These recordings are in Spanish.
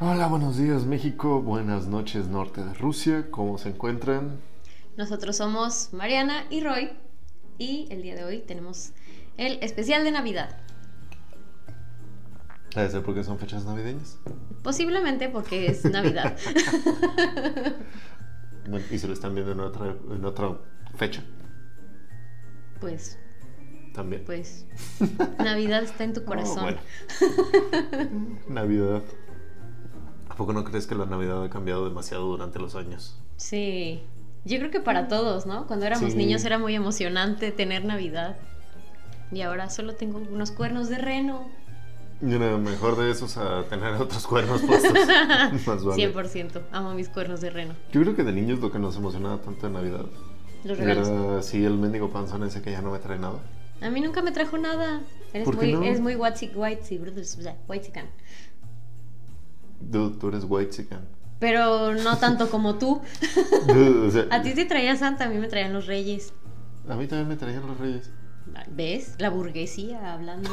Hola, buenos días México, buenas noches norte de Rusia, ¿cómo se encuentran? Nosotros somos Mariana y Roy y el día de hoy tenemos el especial de Navidad. ¿Debe ser porque son fechas navideñas? Posiblemente porque es Navidad. Bueno, ¿Y se lo están viendo en otra, en otra fecha? pues, También. pues, Navidad está en tu Oh, corazón. bueno. Navidad. ¿A poco no crees que la Navidad ha cambiado demasiado durante los años? Sí, yo creo que para todos, ¿no? Cuando éramos Sí. niños era muy emocionante tener Navidad. Y ahora solo tengo unos cuernos de reno. Y una mejor de esos a tener otros cuernos puestos. Más vale. 100%. Amo mis cuernos de reno. Yo creo que de niños lo que nos emocionaba tanto de Navidad Los regalos. era así el mendigo panzón ese que ya no me trae nada. A mí nunca me trajo nada. Eres ¿Por qué muy, no? eres muy white, white, white, Dude, tú eres white chicken. Pero no tanto como tú. Dude, o sea, A ti te traía Santa, a mí me traían los reyes. a mí también me traían los reyes. ¿Ves? La burguesía hablando.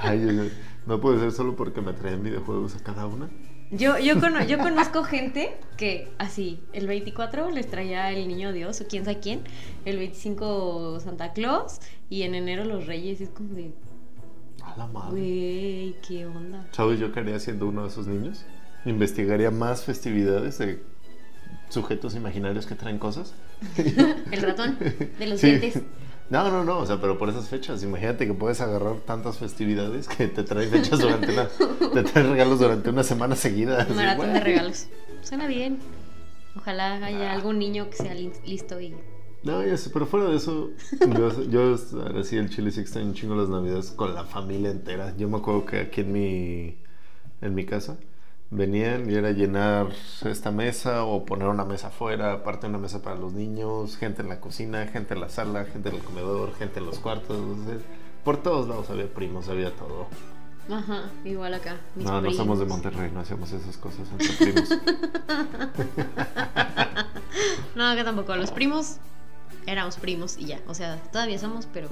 Ay, no puede ser solo porque me traían videojuegos a cada una. Yo, yo, cono- yo conozco gente que así, el 24 les traía el niño Dios o quién sabe quién, el 25 Santa Claus y en enero los reyes. Es como de, A la madre. güey, qué onda. ¿Sabes yo qué haría siendo uno de esos niños? Investigaría más festividades de sujetos imaginarios que traen cosas. El ratón de los Sí. dientes. No, no, no, o sea, pero por esas fechas. Imagínate que puedes agarrar tantas festividades que te traen fechas durante una. te traen regalos durante una semana seguida. Maratón de regalos. Suena bien. Ojalá Ah. haya algún niño que sea li- listo y... No, ya sé, pero fuera de eso, yo, yo ahora sí el chile sí extraño un chingo las navidades con la familia entera. Yo me acuerdo que aquí en mi, en mi casa venían y era llenar esta mesa o poner una mesa afuera, aparte una mesa para los niños, gente en la cocina, gente en la sala, gente en el comedor, gente en los cuartos. por todos lados había primos, había todo. Ajá, igual acá. mis no, no somos de. Monterrey, no hacemos esas cosas entre primos. No, acá tampoco. Los primos éramos primos y ya. O sea, todavía somos, pero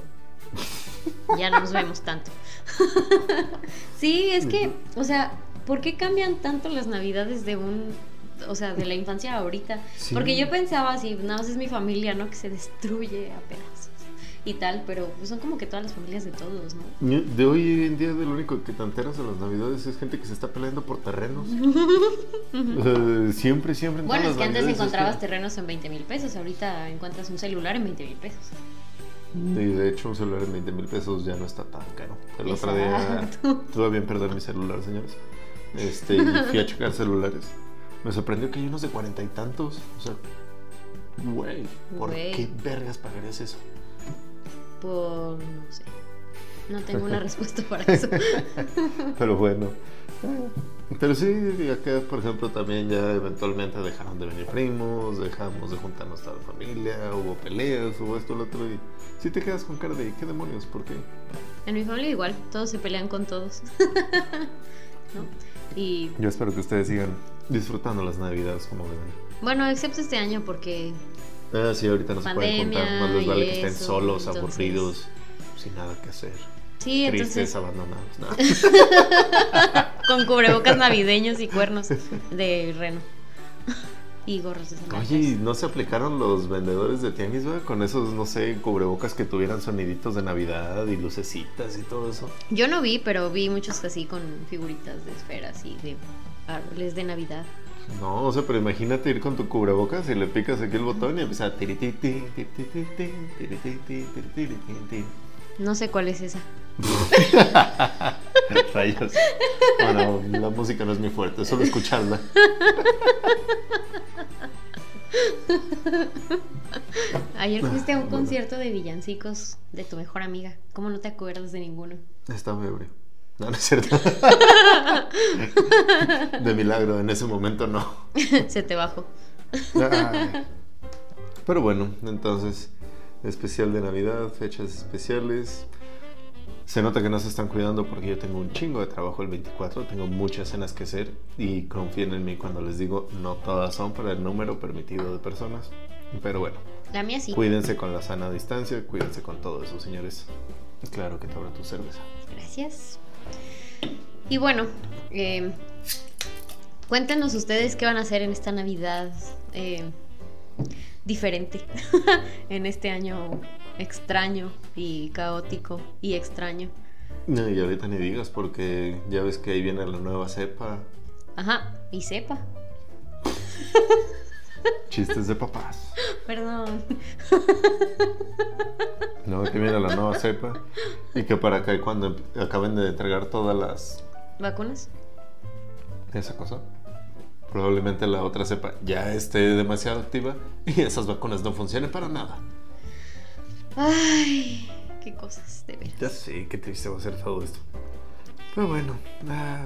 ya no nos vemos tanto. sí, es que, o sea, ¿por qué cambian tanto las navidades de un... O sea, de la infancia a ahorita? Sí. Porque yo pensaba así, nada más es mi familia, ¿no? Que se destruye a pedazos y tal, pero pues, son como que todas las familias de todos, ¿no? De hoy en día, de lo único que te enteras de las navidades es gente que se está peleando por terrenos. O sea, siempre, siempre. en Bueno, todas es que antes encontrabas que- terrenos en 20 mil pesos, ahorita encuentras un celular en 20 mil pesos. Y de hecho, un celular en 20 mil pesos ya no está tan caro. El otro día Exacto. tuve bien perder mi celular, señores. Este, y fui a checar celulares. Me sorprendió que hay unos de cuarenta y tantos. O sea, güey, ¿por qué vergas pagarías eso? Por no sé. No tengo una respuesta para eso. Pero bueno. Pero sí, acá, por ejemplo, también ya eventualmente dejaron de venir primos, dejamos de juntarnos toda la familia, hubo peleas, hubo esto, lo otro, y si te quedas con cara de, ¿qué demonios? ¿Por qué? En mi familia igual, todos se pelean con todos. ¿No? Y Yo espero que ustedes sigan disfrutando las navidades como deben. bueno, excepto este año porque Ah, sí, ahorita no se pueden juntar, más les vale que estén eso, solos, entonces- aburridos, sin nada que hacer, sí, tristes, entonces abandonados. No. con cubrebocas navideños y cuernos de reno. Y gorros de Oye, ¿y Claus. ¿no se aplicaron los vendedores de tianguis, güey? Con esos, no sé, cubrebocas que tuvieran soniditos de Navidad y lucecitas y todo eso. Yo no vi, pero vi muchos así con figuritas de esferas y de árboles de Navidad. No, o sea, pero imagínate ir con tu cubrebocas y le picas aquí el botón y empieza a. No sé cuál es esa. Rayos. Bueno, la música no es muy fuerte, solo escucharla. Ayer fuiste a un Bueno. concierto de villancicos de tu mejor amiga. ¿Cómo no te acuerdas de ninguno? Estaba ebrio. No, no es cierto. De milagro, en ese momento no. Se te bajó. Ay. Pero bueno, entonces, especial de Navidad, fechas especiales. Se nota que no se están cuidando porque yo tengo un chingo de trabajo el 24, tengo muchas cenas que hacer y confíen en mí cuando les digo, no todas son para el número permitido de personas. Pero bueno, La mía sí. cuídense con la sana distancia, cuídense con todo eso, señores. Claro que te abra tu cerveza. Gracias. Y bueno, eh, cuéntenos ustedes qué van a hacer en esta Navidad eh, diferente, en este año extraño y caótico y extraño. No, y ahorita ni digas porque ya ves que ahí viene la nueva cepa. Ajá, y sepa. Chistes de papás. Perdón. No, que viene la nueva cepa. Y que para acá cuando acaben de entregar todas las... ¿Vacunas? Esa cosa. Probablemente la otra cepa ya esté demasiado activa y esas vacunas no funcionen para nada. Ay, qué cosas, de veras. Ya sé, qué triste va a ser todo esto. Pero bueno, ah,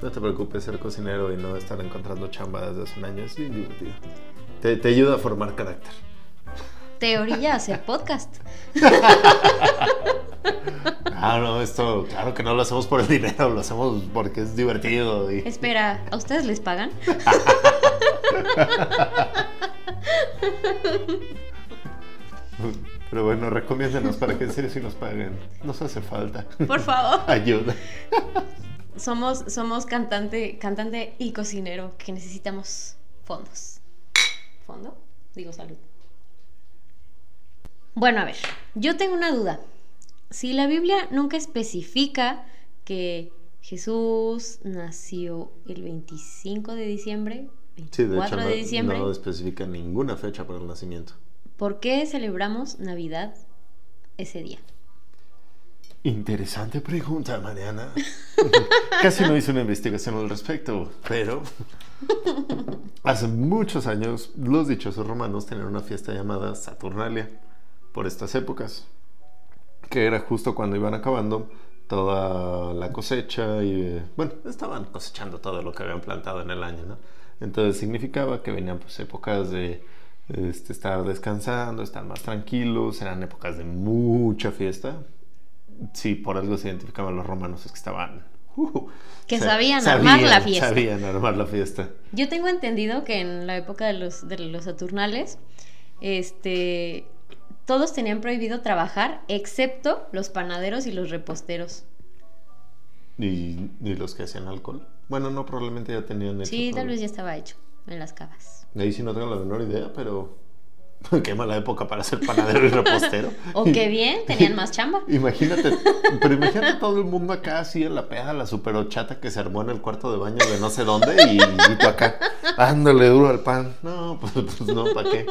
no te preocupes, ser cocinero y no estar encontrando chamba desde hace un año es bien divertido. Te, te ayuda a formar carácter. Te orilla a hacer podcast. Ah, no, esto, claro que no lo hacemos por el dinero, lo hacemos porque es divertido. Y... Espera, ¿a ustedes les pagan? Pero bueno, recomiéndenos para que en serio sí nos paguen. Nos hace falta. Por favor. Ayuda. Somos, somos cantante, cantante y cocinero que necesitamos fondos. ¿Fondo? Digo salud. Bueno, a ver, yo tengo una duda. Si la Biblia nunca especifica que Jesús nació el 25 de diciembre, Sí, 24 de hecho de, no, diciembre, no especifica ninguna fecha para el nacimiento. ¿por qué celebramos Navidad ese día? Interesante pregunta, Mariana. Casi no hice una investigación al respecto, pero hace muchos años los dichosos romanos tenían una fiesta llamada Saturnalia por estas épocas, que era justo cuando iban acabando toda la cosecha y bueno, estaban cosechando todo lo que habían plantado en el año, ¿no? Entonces significaba que venían pues épocas de este, estar descansando, estar más tranquilos, eran épocas de mucha fiesta. Sí, por algo se identificaban los romanos, es que estaban... uh, Que sa- sabían armar la fiesta. Sabían armar la fiesta. Yo tengo entendido que en la época de los, de los Saturnales, este, todos tenían prohibido trabajar, excepto los panaderos y los reposteros. ¿Y, y los que hacían alcohol? Bueno, no, probablemente ya tenían hecho Sí, tal vez ya estaba hecho en las cavas. De ahí sí no tengo la menor idea, pero... Qué mala época para ser panadero y repostero. O qué bien, tenían más chamba. Imagínate, pero imagínate todo el mundo acá así en la peda, la super ochata que se armó en el cuarto de baño de no sé dónde y, y tú acá, dándole duro al pan. No, pues, pues no, ¿para qué?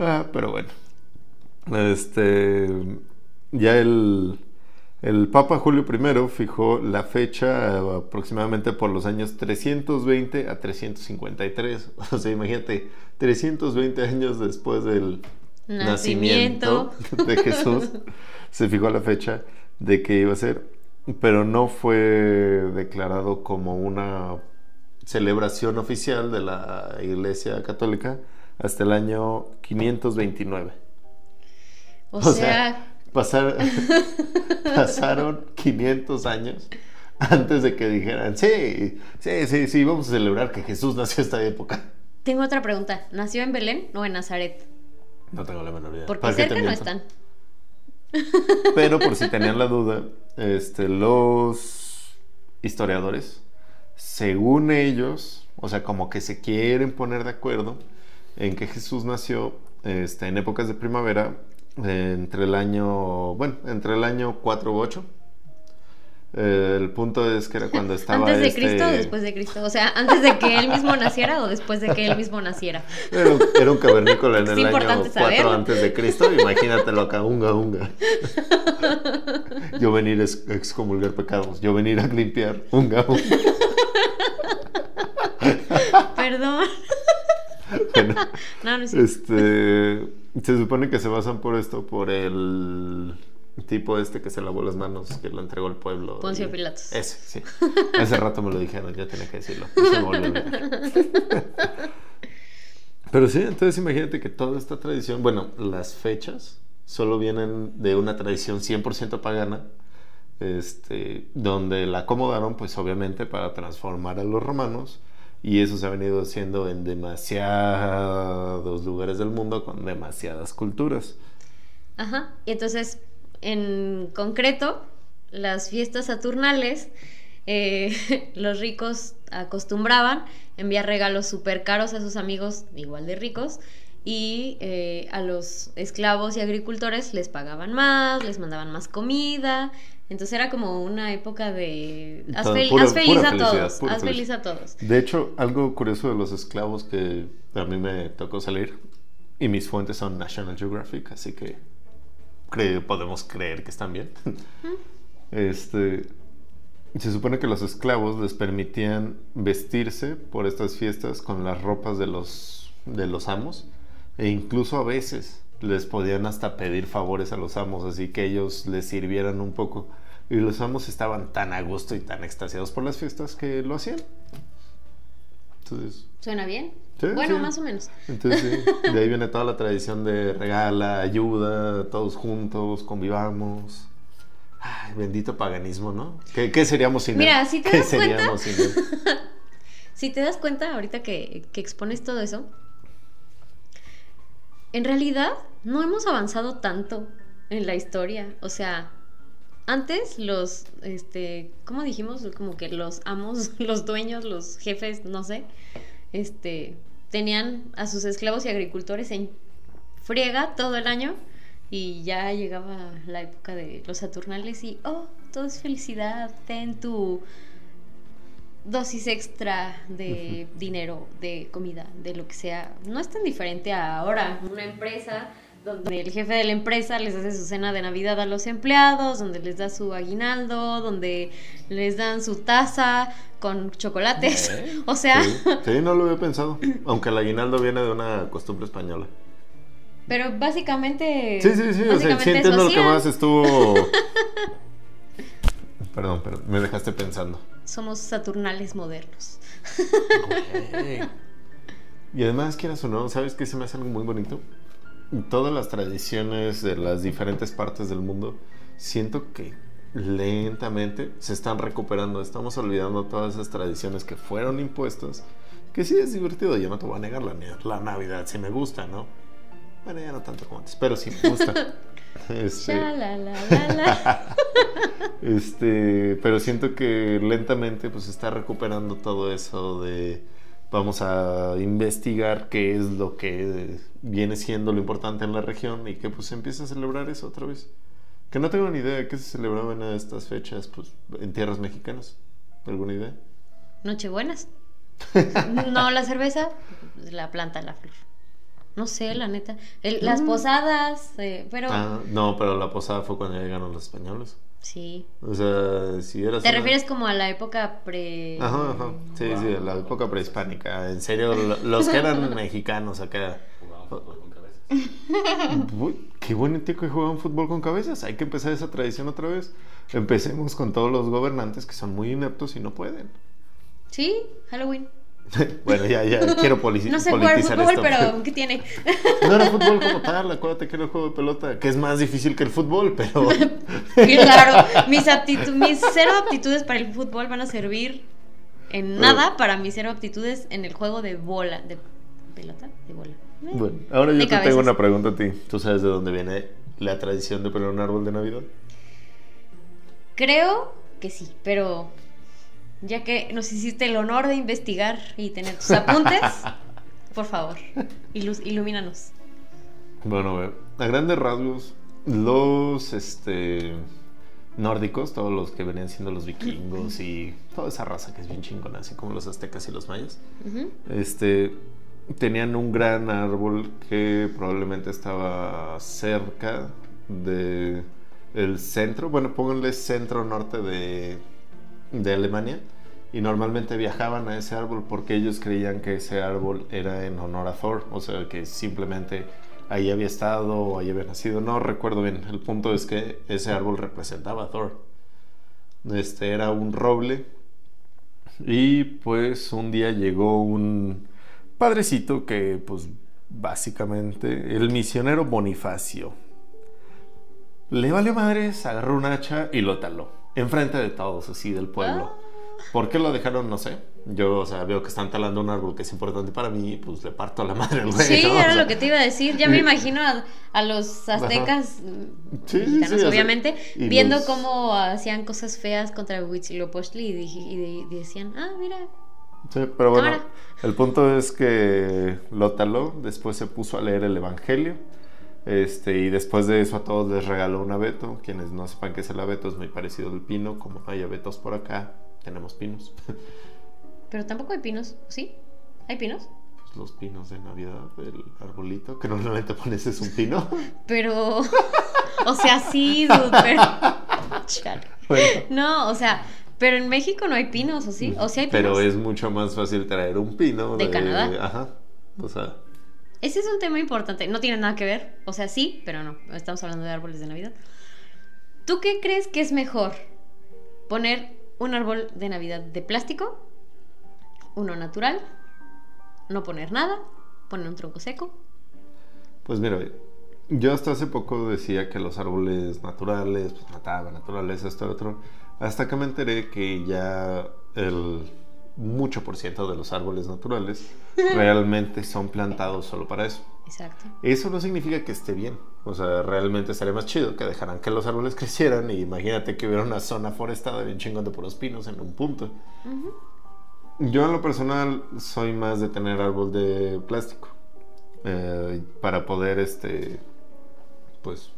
Ah, pero bueno. Este, ya el, el Papa Julio I fijó la fecha eh, aproximadamente por los años 320 a 353. O sea, imagínate, 320 años después del Nacimiento. nacimiento de Jesús, se fijó la fecha de que iba a ser, pero no fue declarado como una celebración oficial de la Iglesia Católica hasta el año 529. O, O sea, sea, pasar- pasaron 500 años antes de que dijeran, sí, sí, sí, sí, vamos a celebrar que Jesús nació esta época. tengo otra pregunta. ¿Nació en Belén o en Nazaret? No tengo la menor idea. Porque ¿Para qué te cerca no están. Pero por si tenían la duda, este, los historiadores, según ellos, o sea, como que se quieren poner de acuerdo en que Jesús nació este, en épocas de primavera entre el año, bueno, entre el año 4 u 8. Eh, el punto es que era cuando estaba ¿Antes de este- Cristo o después de Cristo? O sea, ¿antes de que él mismo naciera o después de que él mismo naciera? Era un, era un cavernícola en Es el año importante 4 saberlo. antes de Cristo. Imagínatelo acá, unga, unga. Yo venir a ex- excomulgar pecados. Yo venir a limpiar, unga, unga. Perdón. Bueno, No, no es este, se supone que se basan por esto, por el tipo este que se lavó las manos, que lo entregó al pueblo. Poncio y- Pilatos. Ese, sí. Hace rato me lo dijeron, ya tenía que decirlo. Pero sí, entonces imagínate que toda esta tradición, bueno, las fechas solo vienen de una tradición 100% pagana, este, donde la acomodaron, pues obviamente para transformar a los romanos, y eso se ha venido haciendo en demasiados lugares del mundo con demasiadas culturas. Ajá. Y entonces, en concreto, las fiestas saturnales eh, los ricos acostumbraban enviar regalos súper caros a sus amigos igual de ricos y eh, a los esclavos y agricultores les pagaban más, les mandaban más comida. Entonces era como una época de... Haz, fel- pura- haz feliz a todos, haz feliz a todos. De hecho, algo curioso de los esclavos que a mí me tocó salir, y mis fuentes son National Geographic, así que cre- podemos creer que están bien. Este, se supone que los esclavos les permitían vestirse por estas fiestas con las ropas de los, de los amos, e incluso a veces les podían hasta pedir favores a los amos, así que ellos les sirvieran un poco. Y los amos estaban tan a gusto y tan extasiados por las fiestas que lo hacían. Entonces, ¿Suena bien? Sí, bueno, sí. más o menos. entonces sí, de ahí viene toda la tradición de regala, ayuda, todos juntos, convivamos. Ay, bendito paganismo, ¿no? ¿Qué, qué seríamos sin él? Mira, si te ¿Qué das cuenta- seríamos sin él? Si te das cuenta ahorita que, que expones todo eso, en realidad no hemos avanzado tanto en la historia. O sea, antes los, este, ¿cómo dijimos? Como que los amos, los dueños, los jefes, no sé, este, tenían a sus esclavos y agricultores en friega todo el año y ya llegaba la época de los Saturnales y, oh, todo es felicidad, ten tu dosis extra de dinero, de comida, de lo que sea. No es tan diferente a ahora. Una empresa donde el jefe de la empresa les hace su cena de Navidad a los empleados, donde les da su aguinaldo, donde les dan su taza con chocolates. ¿Eh? O sea, Sí, sí, no lo había pensado. Aunque el aguinaldo viene de una costumbre española. pero básicamente... Sí, sí, sí. O sea, sí entiendo lo que más estuvo. Perdón, pero me dejaste pensando. Somos saturnales modernos. Güey. Y además, quieras o no, ¿sabes qué se me hace algo muy bonito? Todas las tradiciones de las diferentes partes del mundo, siento que lentamente se están recuperando. Estamos olvidando todas esas tradiciones que fueron impuestas. Que sí es divertido, yo no te voy a negar la, la Navidad, sí me gusta, ¿no? Bueno, ya no tanto como antes, pero sí me gusta. Este, Sha, la, la, la, la. este, pero siento que lentamente pues se está recuperando todo eso de vamos a investigar qué es lo que viene siendo lo importante en la región y que pues se empiece a celebrar eso otra vez. Que no tengo ni idea de qué se celebraba en estas fechas pues en tierras mexicanas. ¿Alguna idea? Nochebuenas. No, la cerveza, la planta, la flor. No sé, la neta. El- las posadas, eh, pero Ah, no, pero la posada fue cuando llegaron los españoles. Sí. O sea, si eras ¿Te una- refieres como a la época pre... Ajá, ajá. Sí, sí, de la época prehispánica. En serio, lo- los que eran mexicanos acá. Jugaban fútbol con cabezas. Uy, qué buen tío que juegan fútbol con cabezas. Hay que empezar esa tradición otra vez. Empecemos con todos los gobernantes que son muy ineptos y no pueden. Sí, Halloween. bueno, ya, ya, quiero poli- No sé jugar politizar fútbol, esto. pero ¿qué tiene? No era fútbol como tal, acuérdate que era el juego de pelota, que es más difícil que el fútbol, pero... claro, mis, cero aptitudes para el fútbol van a servir en nada para mis cero aptitudes en el juego de bola. ¿De pelota? De bola. Eh, Bueno, ahora yo de te tengo una pregunta a ti. ¿Tú sabes de dónde viene la tradición de poner un árbol de Navidad? Creo que sí, pero ya que nos hiciste el honor de investigar y tener tus apuntes, por favor, ilus- ilumínanos. Bueno, a grandes rasgos, los este, nórdicos, todos los que venían siendo los vikingos y toda esa raza que es bien chingona, así como los aztecas y los mayas, este, tenían un gran árbol que probablemente estaba cerca de el centro, bueno, pónganle centro norte de, de Alemania. Y normalmente viajaban a ese árbol porque ellos creían que ese árbol era en honor a Thor. O sea, que simplemente ahí había estado o ahí había nacido. No recuerdo bien. El punto es que ese árbol representaba a Thor. Este era un roble. Y pues un día llegó un padrecito que pues básicamente el misionero Bonifacio. Le valió madres, agarró un hacha y lo taló. Enfrente de todos, así del pueblo. ¿Por qué lo dejaron? No sé. Yo, o sea, veo que están talando un árbol que es importante para mí, pues le parto a la madre al güey. Sí, ¿no? O era sea, lo que te iba a decir. Ya me imagino a, a los aztecas, Sí, sí, mexicanos, sí, o sea, obviamente, y viendo los- cómo hacían cosas feas contra Huitzilopochtli y, y de- decían, ah, mira, Sí, pero bueno, el punto es que lo taló, después se puso a leer el Evangelio, este, y después de eso a todos les regaló un abeto. Quienes no sepan qué es el abeto, es muy parecido al pino, como no hay abetos por acá, tenemos pinos. pero tampoco hay pinos, ¿sí? ¿Hay pinos? Pues los pinos de Navidad, el arbolito, que normalmente pones es un pino. Pero, o sea, sí, dude, pero... Bueno, No, o sea, pero en México no hay pinos, ¿o sí? ¿O sí hay pinos? pero es mucho más fácil traer un pino De Canadá. Ajá. O sea, Ese es un tema importante. No tiene nada que ver. O sea, sí, pero no. Estamos hablando de árboles de Navidad. ¿Tú qué crees que es mejor? ¿Poner un árbol de Navidad de plástico? ¿Uno natural? ¿No poner nada? ¿Poner un tronco seco? Pues mira, yo hasta hace poco decía que los árboles naturales, pues mataban naturales, esto, otro, hasta que me enteré que ya el mucho por ciento de los árboles naturales realmente son plantados solo para eso. Exacto. Eso no significa que esté bien, o sea, realmente estaría más chido que dejaran que los árboles crecieran y imagínate que hubiera una zona forestada bien chingón de puros pinos en un punto. Yo en lo personal soy más de tener árbol de plástico. eh, para poder, este, pues,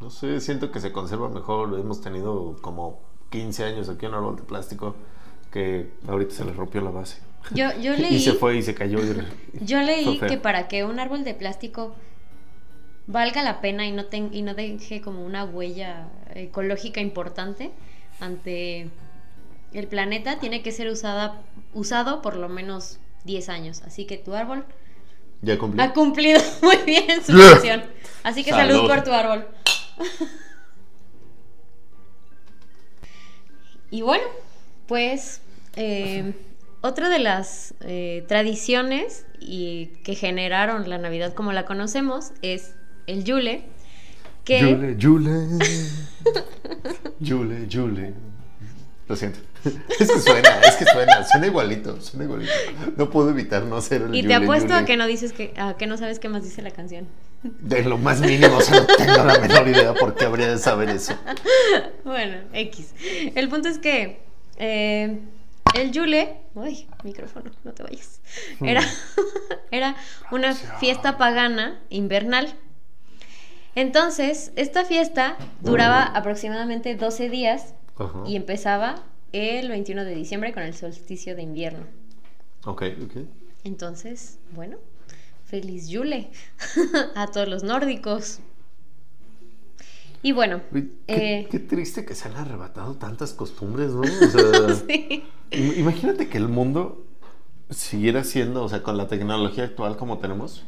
no sé, siento que se conserva mejor. Hemos tenido como 15 años aquí un árbol de plástico que ahorita se le rompió la base. Yo, yo leí, Y se fue y se cayó. y- yo leí que para que un árbol de plástico valga la pena y no, ten- y no deje como una huella ecológica importante ante el planeta, tiene que ser usada, usado por lo menos 10 años. Así que tu árbol Ya cumplí. ha cumplido muy bien su función. Así que salud Salud. por tu árbol. y bueno, pues eh, otra de las eh, tradiciones y que generaron la Navidad como la conocemos es el Yule, que Yule, Yule. Yule, Yule. Lo siento. Es que suena, es que suena, suena igualito, suena igualito. No puedo evitar no hacer el y te Yule, apuesto a que no dices que a que no sabes qué más dice la canción. De lo más mínimo, o sea, no tengo la menor idea por qué habría de saber eso. Bueno, X. El punto es que eh, el Yule, uy, micrófono, no te vayas. Era, era una fiesta pagana invernal. Entonces, esta fiesta duraba aproximadamente 12 días Ajá. y empezaba el 21 de diciembre con el solsticio de invierno. Ok, ok. Entonces, bueno, feliz Yule a todos los nórdicos. Y bueno, Qué, eh, qué triste que se han arrebatado tantas costumbres, ¿no? O sea, sí. im- imagínate que el mundo siguiera siendo, o sea, con la tecnología actual como tenemos,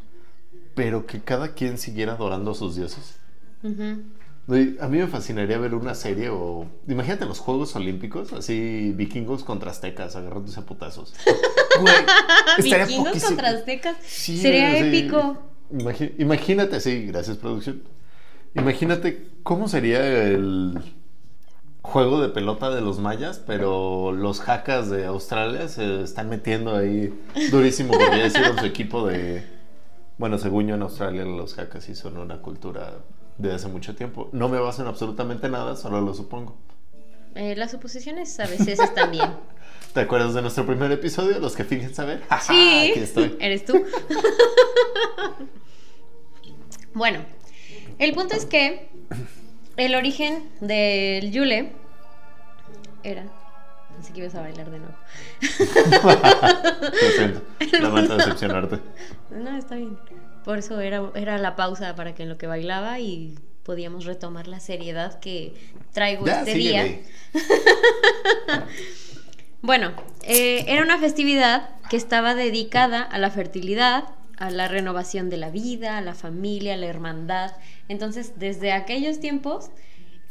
pero que cada quien siguiera adorando a sus dioses. A mí me fascinaría ver una serie o... Imagínate los Juegos Olímpicos, así vikingos contra aztecas agarrándose a putazos. Vikingos contra aztecas. Sí, Sería épico. Imagínate, sí, gracias producción. Imagínate cómo sería el juego de pelota de los mayas, pero los jacas de Australia se están metiendo ahí durísimo porque ya hicieron su equipo de... Bueno, según yo en Australia los jacas sí son una cultura de hace mucho tiempo. No me baso en absolutamente nada, solo lo supongo. Eh, las suposiciones a veces están bien. ¿Te acuerdas de nuestro primer episodio? Los que fingen saber. Sí, Aquí estoy. eres tú. bueno, el punto es que el origen del Yule era. Pensé que ibas a bailar de nuevo. Lo siento. Lamento decepcionarte. No, está bien. Por eso era, era la pausa para que en lo que bailaba y podíamos retomar la seriedad que traigo Ya, este síguele. día. Bueno, eh, era una festividad que estaba dedicada a la fertilidad, a la renovación de la vida, a la familia, a la hermandad. Entonces, desde aquellos tiempos,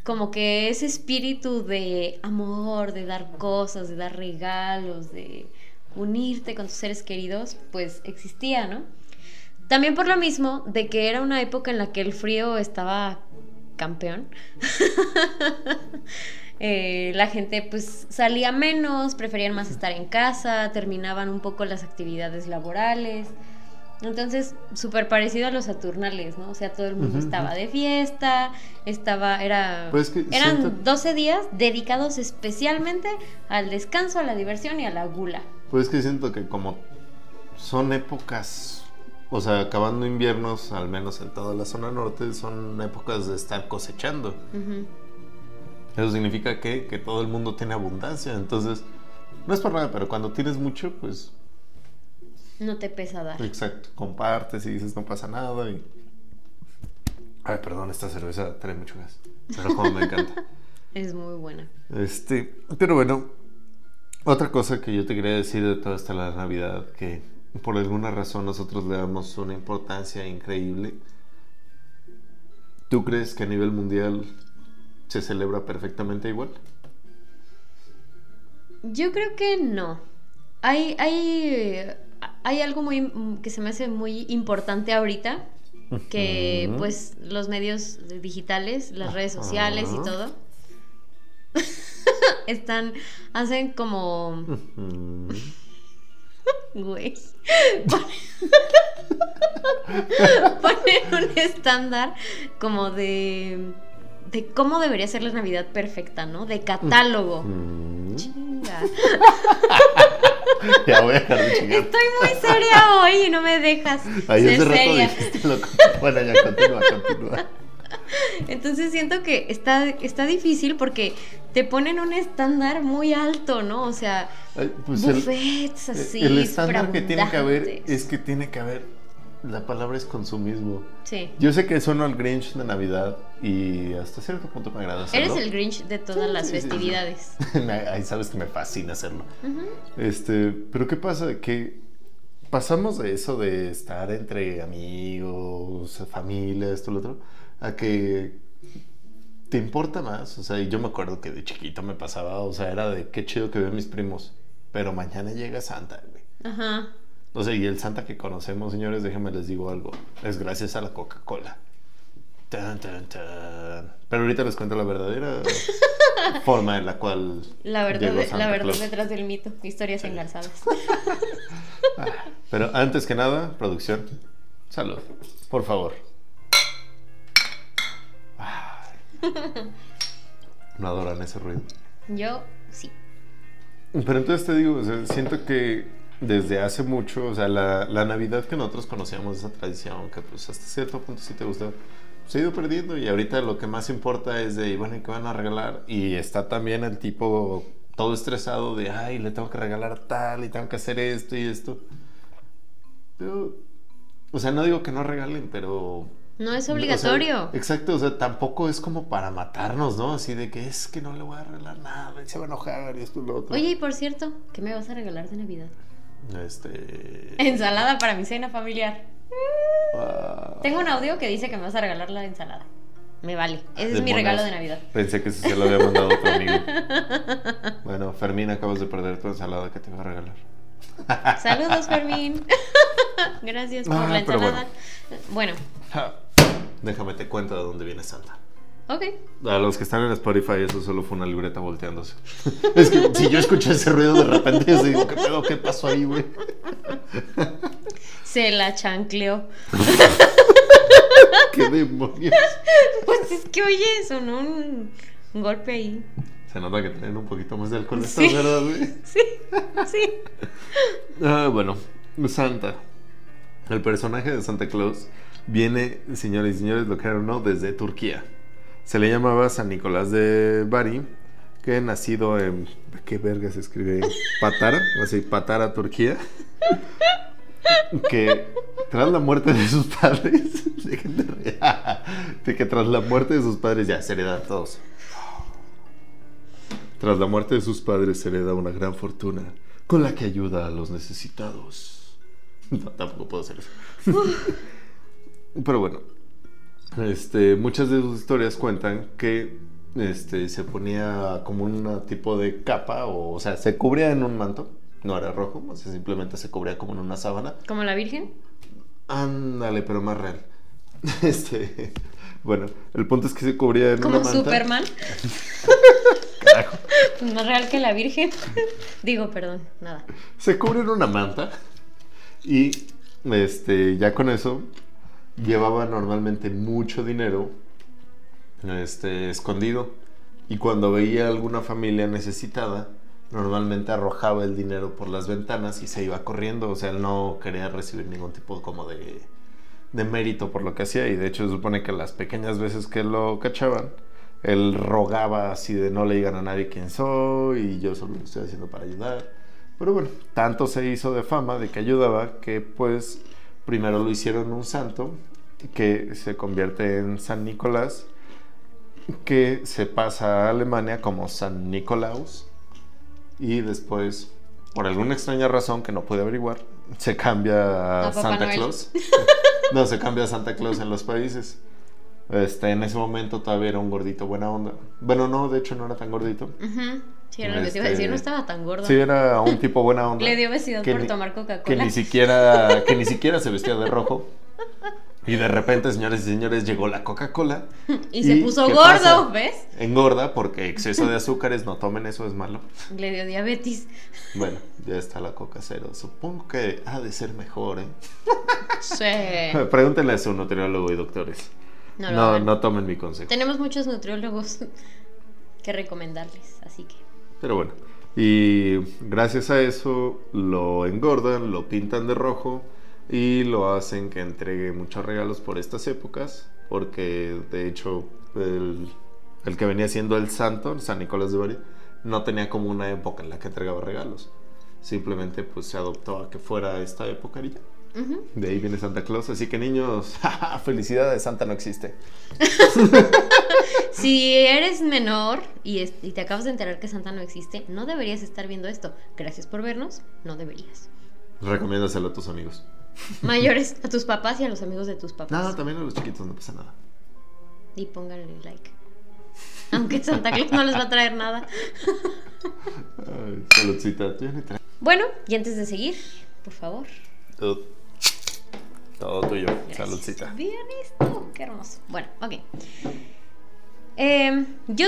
como que ese espíritu de amor, de dar cosas, de dar regalos, de unirte con tus seres queridos, pues existía, ¿no? También por lo mismo de que era una época en la que el frío estaba campeón. eh, la gente pues salía menos, preferían más estar en casa, terminaban un poco las actividades laborales. Entonces, súper parecido a los Saturnales, ¿no? O sea, todo el mundo estaba de fiesta, estaba, era... Pues es que eran siento- 12 días dedicados especialmente al descanso, a la diversión y a la gula. Pues es que siento que como son épocas, o sea, acabando inviernos, al menos en toda la zona norte, son épocas de estar cosechando. Eso significa que, que todo el mundo tiene abundancia. Entonces, no es por nada, pero cuando tienes mucho, pues, No te pesa dar. exacto, compartes y dices no pasa nada. Y... Ay, perdón, esta cerveza trae mucho gas. Pero como me encanta. Es muy buena. Este, pero bueno, otra cosa que yo te quería decir de toda esta la Navidad, que por alguna razón nosotros le damos una importancia increíble. ¿Tú crees que a nivel mundial se celebra perfectamente igual? Yo creo que no. Hay, hay, hay algo muy que se me hace muy importante ahorita, que pues los medios digitales, las redes sociales y Ajá. todo, están, hacen como, güey, ponen un estándar como de, de cómo debería ser la Navidad perfecta, ¿no? De catálogo. Mm. Chinga. Ya voy a dejar de chingar. Estoy muy seria hoy y no me dejas Ahí ser rato seria. dijiste lo Bueno, ya continúa, continúa. Entonces siento que está, está difícil porque te ponen un estándar muy alto, ¿no? O sea, Ay, pues el- buffets así. el estándar que tiene que haber es que tiene que haber. La palabra es consumismo. Sí. Yo sé que sueno al Grinch de Navidad y hasta cierto punto me agrada hacerlo. Eres el Grinch de todas Sí, las sí, sí, sí. festividades. Me- Ahí sabes que me fascina hacerlo. Ujú. Este, pero ¿qué pasa? Que pasamos de eso de estar entre amigos, familia, esto, lo otro, a que te importa más. O sea, yo me acuerdo que de chiquito me pasaba, o sea, era de qué chido que veo a mis primos, pero mañana llega Santa, güey. Ajá. O sea, y el Santa que conocemos, señores, déjenme les digo algo. Es gracias a la Coca-Cola. Pero ahorita les cuento la verdadera forma en la cual. La verdad, llegó Santa la verdad Claus. detrás del mito. Historias engarzadas. Ah, Pero antes que nada, producción, salud, por favor. Ay. ¿No adoran ese ruido? Yo sí. Pero entonces te digo, o sea, siento que desde hace mucho, o sea, la, la Navidad que nosotros conocíamos, esa tradición, que pues hasta cierto punto sí te gustaba, se ha ido perdiendo y ahorita lo que más importa es de, bueno, ¿y qué van a regalar? Y está también el tipo todo estresado de, ay, le tengo que regalar tal y tengo que hacer esto y esto. Pero, o sea, no digo que no regalen, pero... No es o sea, obligatorio. exacto, o sea, tampoco es como para matarnos, ¿no? Así de que es que no le voy a regalar nada, se va a enojar y esto y lo otro. Oye, y por cierto, ¿qué me vas a regalar de Navidad? Este. Ensalada para mi cena familiar. ah, Tengo un audio que dice que me vas a regalar la ensalada. Me vale. Ese es mi regalo de Navidad. Pensé que ese se lo había mandado otro amigo. Bueno, Fermín, acabas de perder tu ensalada que te iba a regalar. Saludos, Fermín. Gracias por Ah, la ensalada. Bueno, Ja, Déjame te cuento de dónde viene Santa. Ok. A los que están en Spotify, eso solo fue una libreta volteándose. Es que si yo escuché ese ruido de repente, yo digo, ¿qué pedo? ¿Qué pasó ahí, güey? Se la chancleó. ¿Qué demonios? Pues es que, oye, sonó un, un golpe ahí. Se nota que tienen un poquito más de alcohol, Sí. ¿estás verdad, güey? Sí, sí. Ah, bueno, Santa. El personaje de Santa Claus viene, señores y señores, lo que era no, desde Turquía. Se le llamaba San Nicolás de Bari, que nacido en. ¿Qué verga se escribe? Patara, así, Patara, Turquía. Que tras la muerte de sus padres, de que tras la muerte de sus padres, ya, seriedad todos. Tras la muerte de sus padres se le da una gran fortuna con la que ayuda a los necesitados. No, tampoco puedo hacer eso. Pero bueno, este, muchas de sus historias cuentan que este, se ponía como un tipo de capa, o, o sea, se cubría en un manto, no era rojo, o sea, simplemente se cubría como en una sábana. ¿Como la Virgen? Ándale, pero más real. Este, bueno, el punto es que se cubría en ¿Como una manta. Superman? Pues más real que la Virgen. Digo, perdón, nada. Se cubren una manta y este, ya con eso llevaba normalmente mucho dinero este, escondido. Y cuando veía alguna familia necesitada, normalmente arrojaba el dinero por las ventanas y se iba corriendo. O sea, él no quería recibir ningún tipo como de, de mérito por lo que hacía. Y de hecho se supone que las pequeñas veces que lo cachaban, él rogaba así de no le digan a nadie quién soy y yo solo lo estoy haciendo para ayudar. Pero bueno, tanto se hizo de fama de que ayudaba que pues primero lo hicieron un santo que se convierte en San Nicolás, que se pasa a Alemania como San Nicolaus y después, por alguna extraña razón que no pude averiguar, se cambia a, Santa Noel. Claus. no, se cambia a Santa Claus en los países. Este, en ese momento todavía era un gordito buena onda. Bueno, no, de hecho no era tan gordito. Ujú. Sí, era lo que te iba a decir, no Este, estaba tan gordo. Sí, era un tipo buena onda. Le dio obesidad que por ni- tomar que Coca-Cola. ni siquiera que ni siquiera se vestía de rojo. Y de repente, señores y señores, llegó la Coca-Cola. Y se puso ¿qué gordo, pasa? ¿ves? Engorda porque exceso de azúcares, no tomen eso, es malo. Le dio diabetes. Bueno, ya está la Coca Cero. Supongo que ha de ser mejor, ¿eh? Sí. Pregúntenle a su nutriólogo y doctores. No No, no tomen mi consejo. Tenemos muchos nutriólogos que recomendarles, así que. Pero bueno, y gracias a eso lo engordan, lo pintan de rojo y lo hacen que entregue muchos regalos por estas épocas, porque de hecho el, el que venía siendo el santo, San Nicolás de Bari, no tenía como una época en la que entregaba regalos. Simplemente pues se adoptó a que fuera esta época y ya. De ahí viene Santa Claus, así que niños, felicidades, Santa no existe. Si eres menor y, es- y te acabas de enterar que Santa no existe, no deberías estar viendo esto. Gracias por vernos, no deberías. Recomiéndaselo a tus amigos. Mayores, a tus papás y a los amigos de tus papás. No, también a los chiquitos no pasa nada. Y pónganle like. Aunque Santa Claus no les va a traer nada. Ay, saludcita, tú ya traes. Bueno, y antes de seguir, por favor. Todo, todo tuyo. Gracias. Saludcita. Bien esto, qué hermoso. Bueno, ok. Em, yo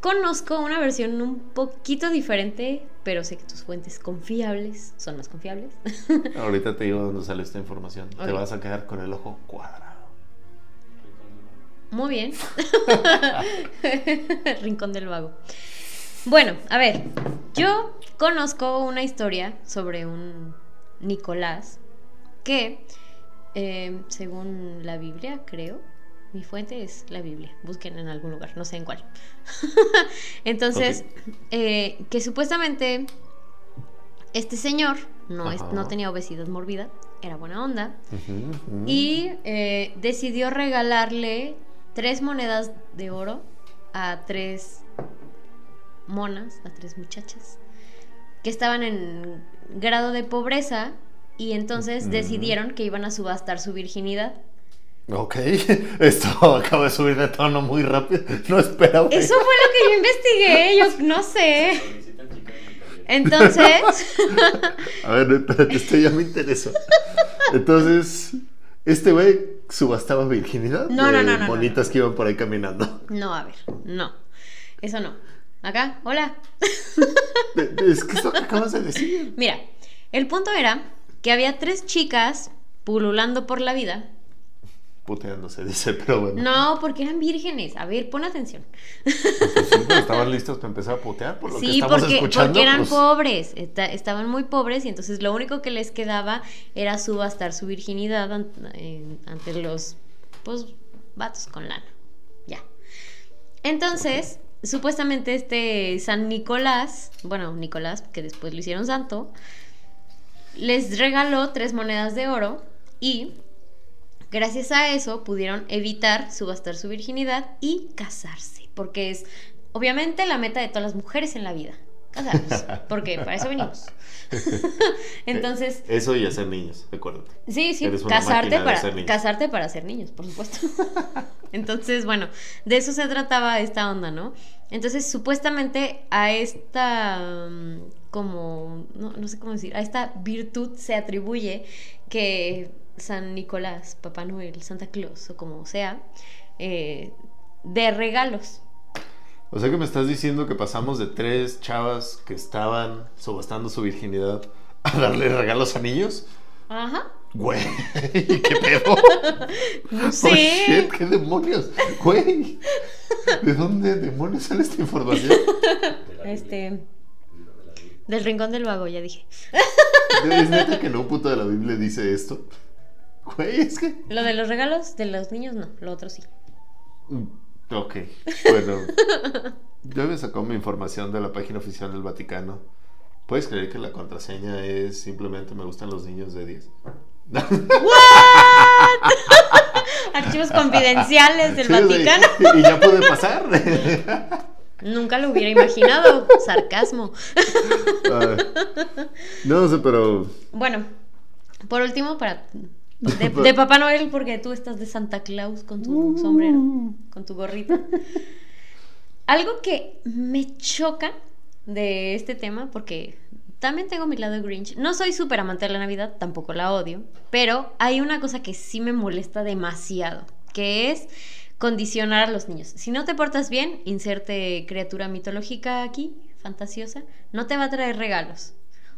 conozco una versión un poquito diferente, pero sé que tus fuentes confiables son más confiables. Ahorita te digo dónde sale esta información. Te vas a quedar con el ojo cuadrado. Muy bien. Rincón del Vago. Bueno, a ver, yo conozco una historia sobre un Nicolás que, eh, según la Biblia, creo, mi fuente es la Biblia. Busquen en algún lugar, no sé en cuál. Entonces, eh, que supuestamente este señor no, es- Ajá. no tenía obesidad mórbida, era buena onda. Y eh, decidió regalarle tres monedas de oro a tres monas, a tres muchachas, que estaban en grado de pobreza y entonces decidieron que iban a subastar su virginidad. Ok, esto acaba de subir de tono muy rápido. No esperaba. Eso fue lo que yo investigué, yo no sé. Entonces, A ver, espérate, esto ya me interesó. Entonces, este güey subastaba virginidad. No, de no, no, no, no, Bonitas que iban por ahí caminando. no, a ver, no, eso no. Acá, hola. Es que es lo que acabas de decir. Mira, el punto era que había tres chicas pululando por la vida Puteándose, dice, pero bueno. No, porque eran vírgenes. A ver, pon atención. Pues sí, pero estaban listos para empezar a putear por lo que Sí, estamos porque, escuchando. porque eran pues, pobres. Esta- estaban muy pobres y entonces lo único que les quedaba era subastar su virginidad ante los pues, vatos con lana. Ya. Entonces, supuestamente este San Nicolás, bueno, Nicolás, que después lo hicieron santo, les regaló tres monedas de oro y gracias a eso pudieron evitar subastar su virginidad y casarse, porque es obviamente la meta de todas las mujeres en la vida, casarnos, porque para eso venimos. Entonces, Eso y hacer niños, acuérdate. Sí, sí, una casarte de para, hacer niños. casarte para ser niños, por supuesto. Entonces, bueno, de eso se trataba esta onda, ¿no? Entonces, supuestamente a esta, mm, como, no, no sé cómo decir, a esta virtud se atribuye que San Nicolás, Papá Noel, Santa Claus o como sea, eh, de regalos. O sea que me estás diciendo que pasamos de tres chavas que estaban subastando su virginidad a darle regalos a niños. Ajá. Güey, ¿qué pedo? No Oh, shit, ¿qué demonios? Güey, ¿de dónde demonios sale esta información? Este. Del rincón del vago, ya dije. ¿Es neta que no puto de la Biblia dice esto? Güey, es que... Lo de los regalos de los niños, no. Lo otro sí. Mm, Ok, bueno. Yo me sacó mi información de la página oficial del Vaticano. ¿Puedes creer que la contraseña es simplemente me gustan los niños de 10? Archivos confidenciales del Sí, Vaticano. Y ya puede pasar. Nunca lo hubiera imaginado. Sarcasmo. No sé, pero Bueno, por último, para. De, de Papá Noel, porque tú estás de Santa Claus con tu sombrero, con tu gorrita. Algo que me choca de este tema, porque también tengo mi lado Grinch. No soy súper amante de la Navidad, tampoco la odio, pero hay una cosa que sí me molesta demasiado, que es condicionar a los niños. Si no te portas bien, inserte criatura mitológica aquí, fantasiosa, no te va a traer regalos.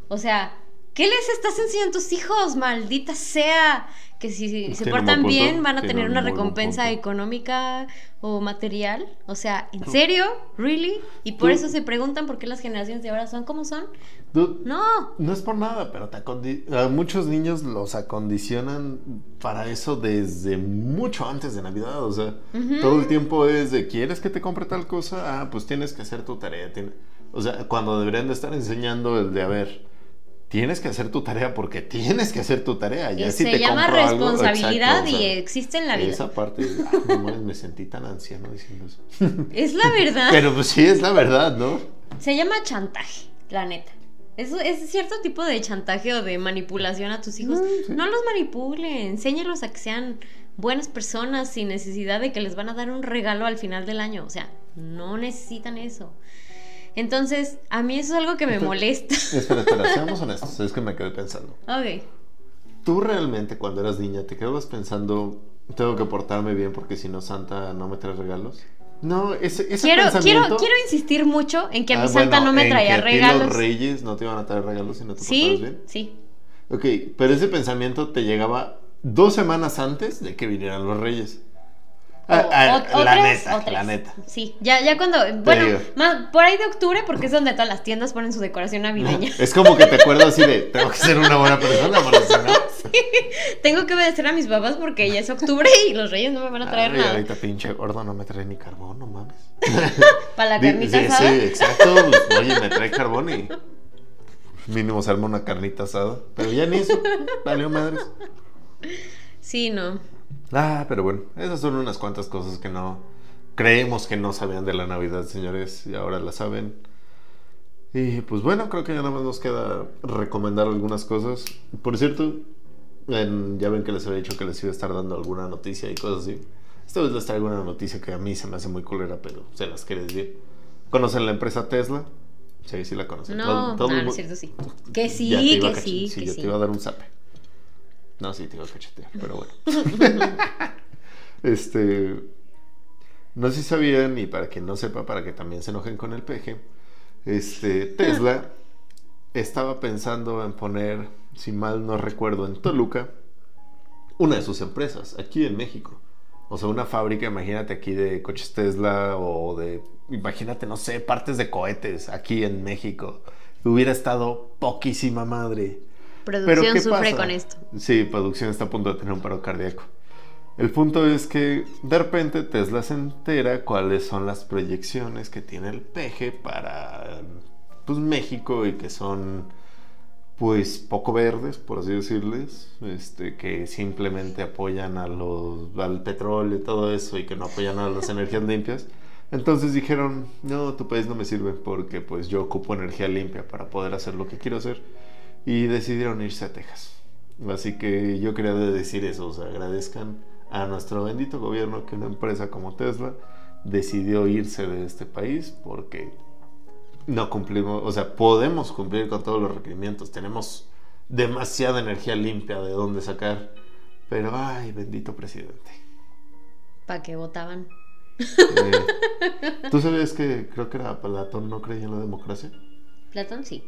O sea, ¿qué les estás enseñando a tus hijos? Maldita sea. Que si se un portan punto, bien van a tiene tener un una recompensa económica o material. O sea, ¿en serio? ¿Really? Y por Tú- eso se preguntan por qué las generaciones de ahora son como son. No. No es por nada, pero te a muchos niños los acondicionan para eso desde mucho antes de Navidad. O sea, todo el tiempo es de, ¿quieres que te compre tal cosa? Ah, pues tienes que hacer tu tarea. O sea, cuando deberían de estar enseñando el de, a ver, tienes que hacer tu tarea porque tienes que hacer tu tarea. Ya Y si se te llama compro algo- responsabilidad exacto, o sea, y existe en la vida. Esa parte, ah, no me sentí tan anciano diciendo eso. Es la verdad. Pero pues sí, es la verdad, ¿no? Se llama chantaje, la neta. Es cierto tipo de chantaje o de manipulación a tus hijos. Mm, sí. No los manipulen, enséñalos a que sean buenas personas sin necesidad de que les van a dar un regalo al final del año. O sea, no necesitan eso. Entonces, a mí eso es algo que me Espera. molesta. Espera, espera, seamos honestos, es que me quedé pensando. Ok. ¿Tú realmente cuando eras niña te quedabas pensando, tengo que portarme bien porque si no Santa no me trae regalos? No, ese, ese Quiero, quiero, pensamiento... quiero insistir mucho en que a mi Ah, santa bueno, no me en traía que a ti regalos. los reyes no te iban a traer regalos si no te portabas Sí, bien. sí. Ok, pero ese pensamiento te llegaba dos semanas antes de que vinieran los reyes. Ah, O- ah, o- o la tres, neta, o tres. la neta. Sí, ya, ya cuando. Bueno, más, por ahí de octubre, porque es donde todas las tiendas ponen su decoración navideña. Es como que te acuerdas así de, tengo que ser una buena persona para cenar. Tengo que obedecer a mis papás porque ya es octubre y los reyes no me van a traer Ay, nada. ahorita pinche gordo no me trae ni carbón, no mames. Para la carnita sí, asada. sí, exacto. pues, Oye, me trae carbón y mínimo se arma una carnita asada. Pero ya ni eso. Valió madres. Sí, no. Ah, pero bueno, esas son unas cuantas cosas que no creemos que no sabían de la Navidad, señores, y ahora la saben. Y pues bueno, creo que ya nada más nos queda recomendar algunas cosas. Por cierto, en- ya ven que les había dicho que les iba a estar dando alguna noticia y cosas así. Esta vez les traigo una noticia que a mí se me hace muy culera, pero se las quiere decir. ¿Conocen la empresa Tesla? Sí, sí la conocen. No, Todo- todo no, es cierto, sí. Que sí, ya te iba a que sí, sí, que yo sí. te iba a dar un zape. No, sí, te a cachetear, pero bueno. este. No sé si sabían, y para quien no sepa, para que también se enojen con el peje, este, Tesla estaba pensando en poner, si mal no recuerdo, en Toluca, una de sus empresas, aquí en México. O sea, una fábrica, imagínate aquí de coches Tesla o de, imagínate, no sé, partes de cohetes aquí en México. Hubiera estado poquísima madre. Pero Producción ¿qué sufre pasa? con esto. Sí, producción está a punto de tener un paro cardíaco. El punto es que de repente Tesla se entera cuáles son las proyecciones que tiene el peje para pues, México y que son pues poco verdes, por así decirles, este, que simplemente apoyan a los, al petróleo y todo eso y que no apoyan a las energías limpias. Entonces dijeron, no, tu país no me sirve porque pues yo ocupo energía limpia para poder hacer lo que quiero hacer y decidieron irse a Texas. Así que yo quería decir eso, o sea, agradezcan a nuestro bendito gobierno que una empresa como Tesla decidió irse de este país porque no cumplimos, o sea, podemos cumplir con todos los requerimientos, tenemos demasiada energía limpia de dónde sacar, pero ay, bendito presidente. ¿Para qué votaban? Eh, ¿Tú sabías que creo que era Platón no creía en la democracia? Platón sí.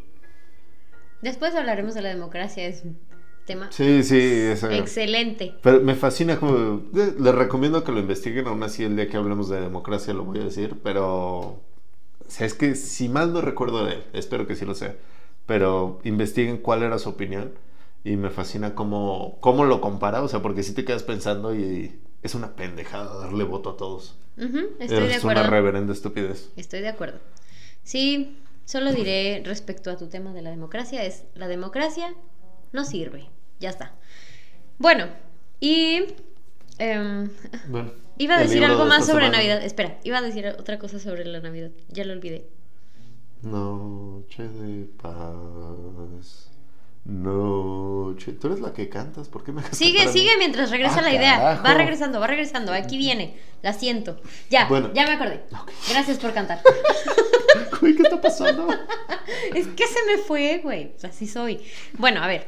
Después hablaremos de la democracia, es un tema Sí, sí, esa- excelente. Pero me fascina como... le- Les recomiendo que lo investiguen, aún así el día que hablemos de democracia lo voy a decir, pero... O sea, es que si mal no recuerdo de él, espero que sí lo sea, pero investiguen cuál era su opinión y me fascina cómo, cómo lo compara, o sea, porque si te quedas pensando y es una pendejada darle voto a todos. Ujú, estoy de es una acuerdo. reverenda estupidez. Estoy de acuerdo. Sí, solo diré respecto a tu tema de la democracia, es la democracia no sirve. Ya está. Bueno, y em, Bueno, iba a decir algo de más sobre semana. Navidad. Espera, iba a decir otra cosa sobre la Navidad. Ya lo olvidé. Noche de paz. Noche. Tú eres la que cantas, ¿por qué me Sigue, sigue mientras regresa Ah, la idea. Va regresando, va regresando. Aquí viene. La siento. Ya, Bueno. ya me acordé. Gracias por cantar. Güey, ¿qué está pasando? Es que se me fue, güey. Así soy. Bueno, a ver.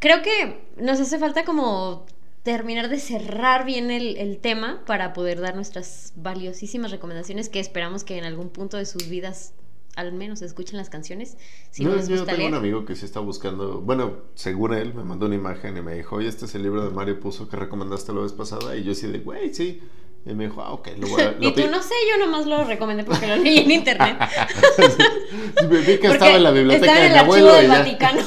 Creo que nos hace falta como terminar de cerrar bien el, el tema para poder dar nuestras valiosísimas recomendaciones que esperamos que en algún punto de sus vidas al menos escuchen las canciones. Si no, no, les yo gusta tengo leer. un amigo que sí está buscando, bueno, según él, me mandó una imagen y me dijo, oye, este es el libro de Mario Puzo que recomendaste la vez pasada. Y yo así de, güey, sí. Y me dijo, ah, ok, lo voy a... Y lo tú pi- no sé, yo nomás lo recomendé porque lo leí en internet. Sí, me vi que Porque estaba en la biblioteca estaba en de el mi archivo abuelo del y ya. Vaticano.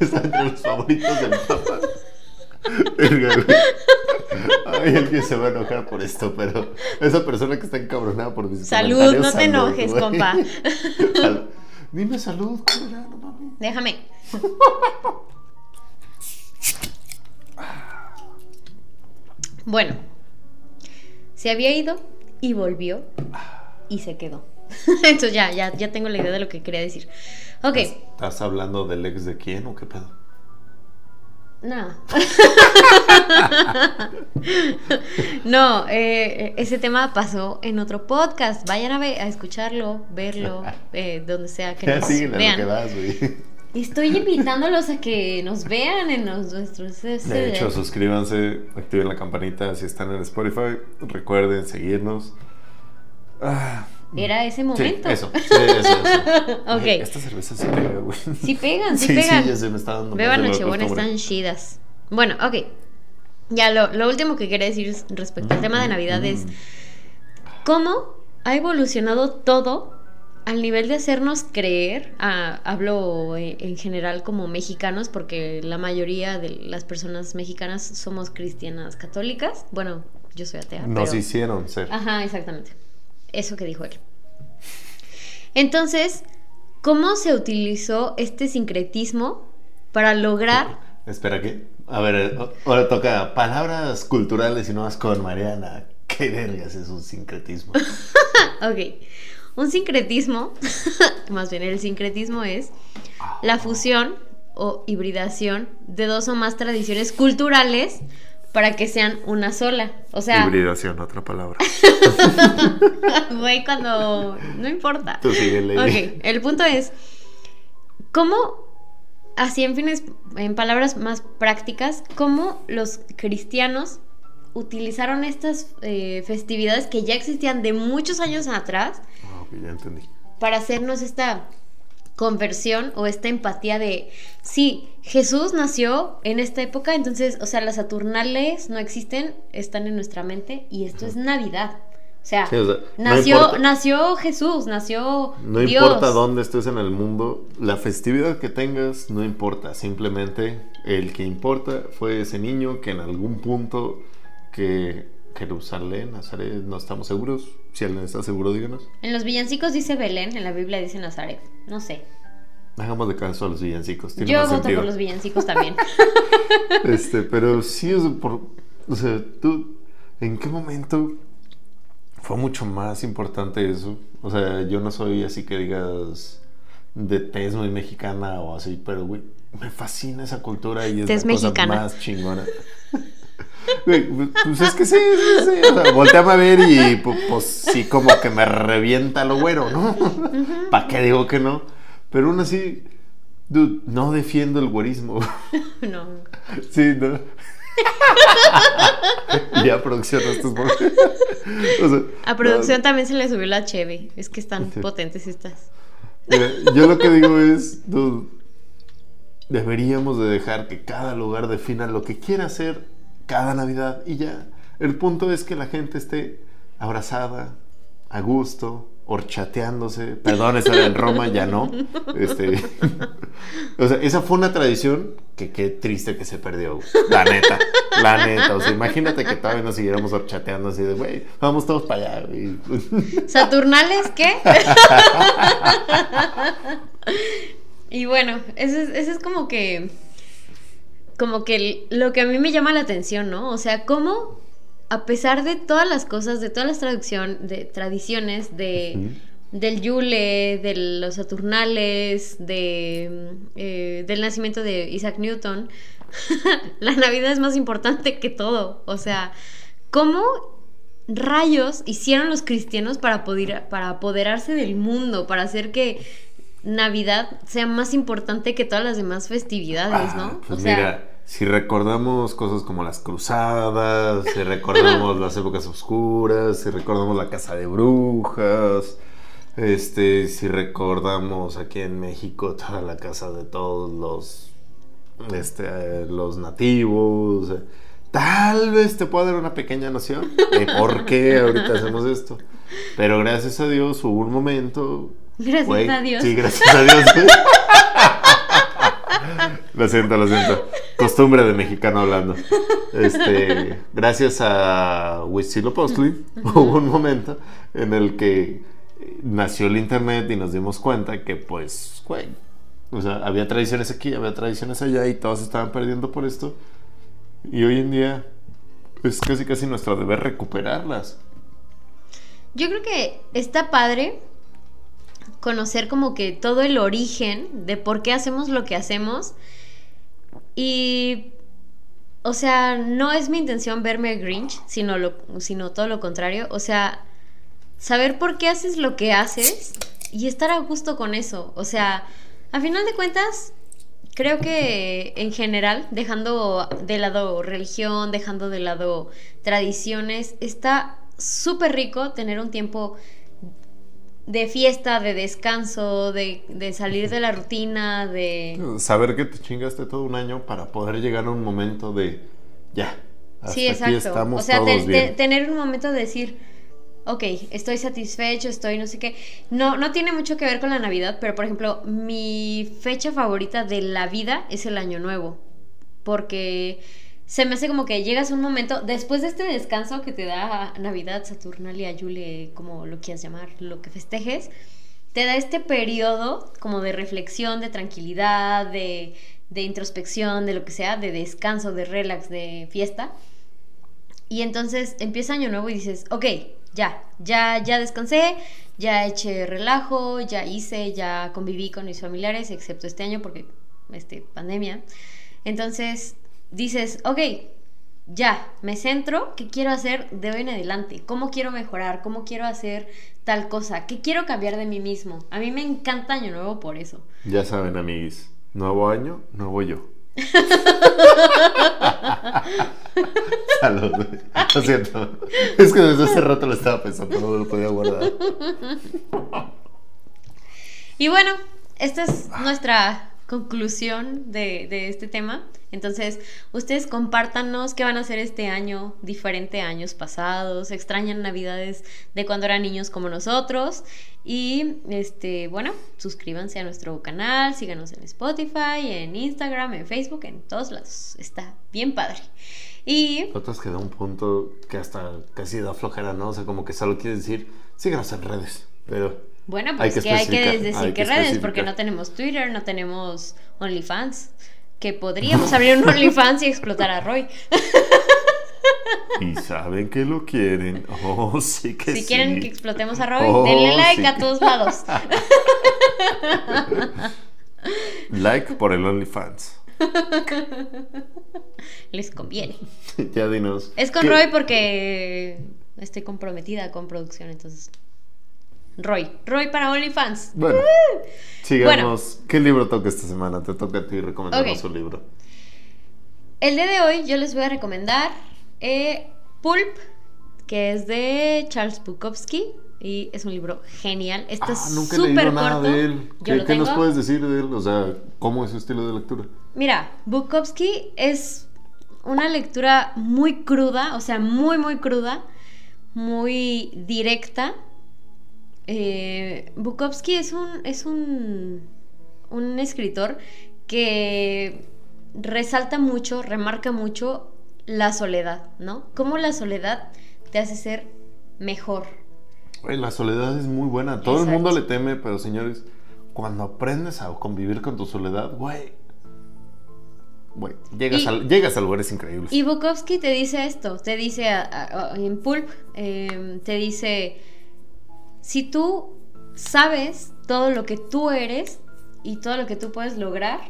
Está entre los favoritos del Papa. Ay, alguien se va a enojar por esto, pero esa persona que está encabronada por mis Salud, no te enojes, güey. compa. Sal- Dime salud, culera, no mames. Déjame. Bueno, se había ido y volvió y se quedó. Entonces ya, ya, ya tengo la idea de lo que quería decir. Ok, ¿Estás hablando del ex de quién o qué pedo? No. no, eh, ese tema pasó en otro podcast. Vayan a, ver, a escucharlo, verlo, eh, donde sea que nos a lo que vean. das, güey. Estoy invitándolos a que nos vean en los- nuestros... De hecho, suscríbanse, activen la campanita si están en Spotify. Recuerden seguirnos. Ah, Era ese sí, momento. eso. Sí, eso, eso. Ok. Ay, Esta cerveza sí pega, güey. Sí pegan, sí, Sí, pegan. sí, ya se me está dando. Beban Nochebuena, están chidas. Bueno, ok. Ya lo, lo último que quería decir es respecto al tema de Navidad es Mm. cómo ha evolucionado todo al nivel de hacernos creer, ah, hablo eh, en general como mexicanos, porque la mayoría de las personas mexicanas somos cristianas católicas. Bueno, yo soy atea. Nos pero- hicieron ser. Ajá, exactamente. Eso que dijo él. Entonces, ¿cómo se utilizó este sincretismo para lograr... Espera, ¿qué? A ver, eh, ahora toca palabras culturales y nuevas con Mariana. ¿Qué vergas es un sincretismo? Ok, un sincretismo, más bien el sincretismo es la fusión o hibridación de dos o más tradiciones culturales para que sean una sola. O sea, Hibridación, otra palabra. güey, cuando... No importa. Tú síguele. Ok, el punto es, ¿cómo, así en fines, en palabras más prácticas, cómo los cristianos utilizaron estas eh, festividades que ya existían de muchos años atrás Ah, ok, ya entendí. para hacernos esta conversión o esta empatía de, sí, Jesús nació en esta época, entonces, o sea, las Saturnales no existen, están en nuestra mente y esto es Navidad. O sea, Sí, o sea, no nació, importa- nació Jesús, nació No Dios. importa dónde estés en el mundo, la festividad que tengas no importa, simplemente el que importa fue ese niño que en algún punto que Jerusalén, Nazaret, no estamos seguros. Si alguien está seguro, díganos. En los villancicos dice Belén, en la Biblia dice Nazaret. No sé. Hagamos de caso a los villancicos. Tiene Yo más voto sentido. por los villancicos también. Este, pero sí es por. O sea, tú. ¿En qué momento fue mucho más importante eso? O sea, yo no soy así que digas de tez muy mexicana o así, pero güey, me fascina esa cultura y es la cosa mexicana. más chingona. Pues es que sí, sí, sí. O sea, volteame a ver y pu- pues, sí, como que me revienta lo güero, ¿no? ¿Para qué digo que no? Pero aún así, dude, no defiendo el güerismo. no. Sí, no. y ya producción estos. O sea, A producción no, también se le subió la cheve. Es que están Sí. potentes estas. mira, yo lo que digo es, dude, deberíamos de dejar que cada lugar defina lo que quiera hacer cada Navidad y ya. El punto es que la gente esté abrazada, a gusto, horchateándose. Perdón, eso era en Roma, ya no. Este, o sea, esa fue una tradición que qué triste que se perdió. La neta, la neta. O sea, imagínate que todavía nos siguiéramos horchateando así de, güey, vamos todos para allá. güey". ¿Saturnales qué? y bueno, ese es, ese es como que. Como que lo que a mí me llama la atención, ¿no? O sea, cómo, a pesar de todas las cosas, de todas las traducción, de tradiciones, de. Del Yule, de los Saturnales, de, mm, eh, del nacimiento de Isaac Newton, la Navidad es más importante que todo. O sea, ¿cómo rayos hicieron los cristianos para, poder, para apoderarse del mundo, para hacer que Navidad sea más importante que todas las demás festividades, Ah, ¿no? Pues o sea, mira, si recordamos cosas como las cruzadas, si recordamos las épocas oscuras, si recordamos la casa de brujas, este, si recordamos aquí en México toda la casa de todos los, este, los nativos, eh, tal vez te pueda dar una pequeña noción de por qué ahorita hacemos esto. Pero gracias a Dios hubo un momento. Gracias a Dios. Sí, gracias a Dios. Lo siento, lo siento. Costumbre de mexicano hablando. Este, gracias a Huitzilopochtli hubo un momento en el que nació el internet y nos dimos cuenta que, pues, güey, o sea, había tradiciones aquí, había tradiciones allá y todos estaban perdiendo por esto. Y hoy en día es casi casi nuestro deber recuperarlas. Yo creo que está padre conocer como que todo el origen de por qué hacemos lo que hacemos. Y, o sea, no es mi intención verme Grinch, sino, lo, sino todo lo contrario. O sea, saber por qué haces lo que haces y estar a gusto con eso. O sea, a final de cuentas, creo que en general, dejando de lado religión, dejando de lado tradiciones, está súper rico tener un tiempo de fiesta, de descanso, de, de salir de la rutina, de... Saber que te chingaste todo un año para poder llegar a un momento de ya. Hasta Sí, aquí exacto. estamos O sea, todos te- te- bien. tener un momento de decir, ok, estoy satisfecho, estoy no sé qué. No, no tiene mucho que ver con la Navidad, pero por ejemplo, mi fecha favorita de la vida es el Año Nuevo. Porque se me hace como que llegas a un momento, después de este descanso que te da Navidad, Saturnalia, Yule, como lo quieras llamar, lo que festejes, te da este periodo como de reflexión, de tranquilidad, de, de introspección, de lo que sea, de descanso, de relax, de fiesta. Y entonces empieza año nuevo y dices, ok, ya, ya, ya descansé, ya eché relajo, ya hice, ya conviví con mis familiares, excepto este año porque, este, pandemia. Entonces dices, ok, ya, me centro, ¿qué quiero hacer de hoy en adelante? ¿Cómo quiero mejorar? ¿Cómo quiero hacer tal cosa? ¿Qué quiero cambiar de mí mismo? A mí me encanta Año Nuevo por eso. Ya saben, amiguis. Nuevo año, nuevo yo. Salud. Lo siento. Es que desde hace rato lo estaba pensando, no lo podía guardar. Y bueno, esta es nuestra conclusión de, de este tema. Entonces, ustedes compártanos qué van a hacer este año, diferente a años pasados, extrañan navidades de cuando eran niños como nosotros. Y este, bueno, suscríbanse a nuestro canal, síganos en Spotify, en Instagram, en Facebook, en todos lados. Está bien padre. Y Otros que da un punto que hasta casi da flojera, ¿no? O sea, como que solo quiere decir, síganos en redes. Pero bueno, Hay pues que que hay que decir hay que redes, porque no tenemos Twitter, no tenemos OnlyFans. Que podríamos abrir un OnlyFans y explotar a Roy. Y saben que lo quieren. Oh, sí que si sí. quieren que explotemos a Roy, Oh, denle like sí a todos lados. Like por el OnlyFans. Les conviene. ya dinos. Es con ¿qué- Roy porque estoy comprometida con producción, entonces. Roy, Roy para OnlyFans. Bueno, sigamos. ¿Qué libro toca esta semana? Te toca a ti recomendarnos Ok. un libro. el día de hoy yo les voy a recomendar eh, Pulp, que es de Charles Bukowski. Y es un libro genial. Está Ah, nunca he leído súper nada corto. de él. Yo ¿Qué, lo qué nos puedes decir de él? O sea, ¿cómo es su estilo de lectura? Mira, Bukowski es una lectura muy cruda, o sea, muy, muy cruda, muy directa. Eh, Bukowski es un, es un, un escritor que resalta mucho, remarca mucho la soledad, ¿no? Cómo la soledad te hace ser mejor. La soledad es muy buena. Todo Exacto. el mundo le teme, pero señores, cuando aprendes a convivir con tu soledad, güey. Güey, llegas, Y- a, llegas a lugares increíbles. Y Bukowski te dice esto, te dice a- a- a- en Pulp, eh, te dice, si tú sabes todo lo que tú eres y todo lo que tú puedes lograr,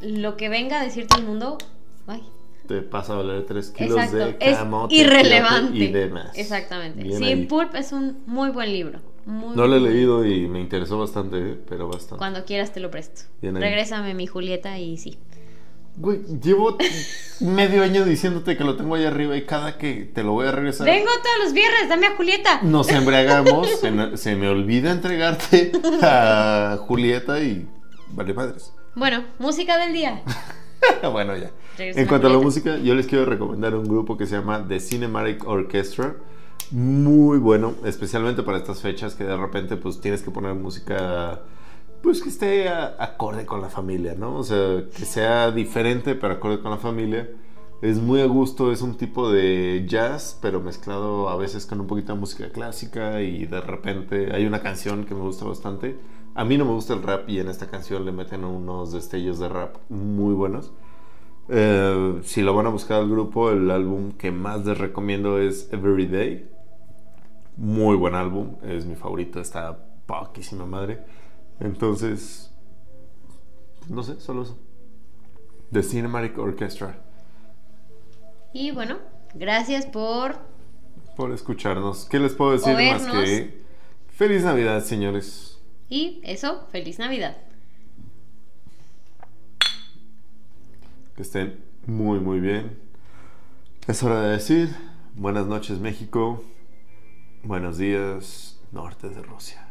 lo que venga a decirte el mundo, ay, Te pasa a valer 3 kilos exacto, de es camote, irrelevante. y demás. Exactamente. Bien sí, ahí. Pulp es un muy buen libro. muy, No lo he leído y me interesó bastante, ¿eh? pero bastante. Cuando quieras te lo presto. Bien ahí. Regrésame mi Julieta y sí. Güey, llevo medio año diciéndote que lo tengo ahí arriba y cada que te lo voy a regresar. Vengo todos los viernes, dame a Julieta. Nos embriagamos, se, me- se me olvida entregarte a Julieta y vale madres. Bueno, música del día. bueno, ya. En cuanto a la Julieta. música, yo les quiero recomendar un grupo que se llama The Cinematic Orchestra. Muy bueno, especialmente para estas fechas que de repente pues tienes que poner música pues que esté a- acorde con la familia, ¿no? O sea, que sea diferente pero acorde con la familia. Es muy a gusto, es un tipo de jazz, pero mezclado a veces con un poquito de música clásica y de repente hay una canción que me gusta bastante. A mí no me gusta el rap y en esta canción le meten unos destellos de rap muy buenos. Eh, si lo van a buscar al grupo, el álbum que más les recomiendo es Everyday. Muy buen álbum, es mi favorito, está poquísima madre. Entonces, no sé, solo eso. The Cinematic Orchestra. Y bueno, gracias por Por escucharnos. ¿Qué les puedo decir más que feliz Navidad, señores? Y eso, feliz Navidad. Que estén muy, muy bien. Es hora de decir buenas noches, México. Buenos días, norte de Rusia.